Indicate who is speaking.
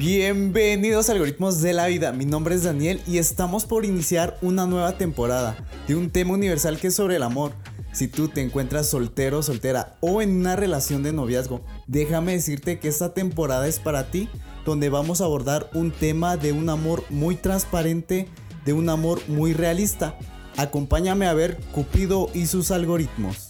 Speaker 1: Bienvenidos a Algoritmos de la Vida, mi nombre es Daniel y estamos por iniciar una nueva temporada de un tema universal que es sobre el amor. Si tú te encuentras soltero, soltera o en una relación de noviazgo, déjame decirte que esta temporada es para ti, donde vamos a abordar un tema de un amor muy transparente, de un amor muy realista. Acompáñame a ver Cupido y sus algoritmos.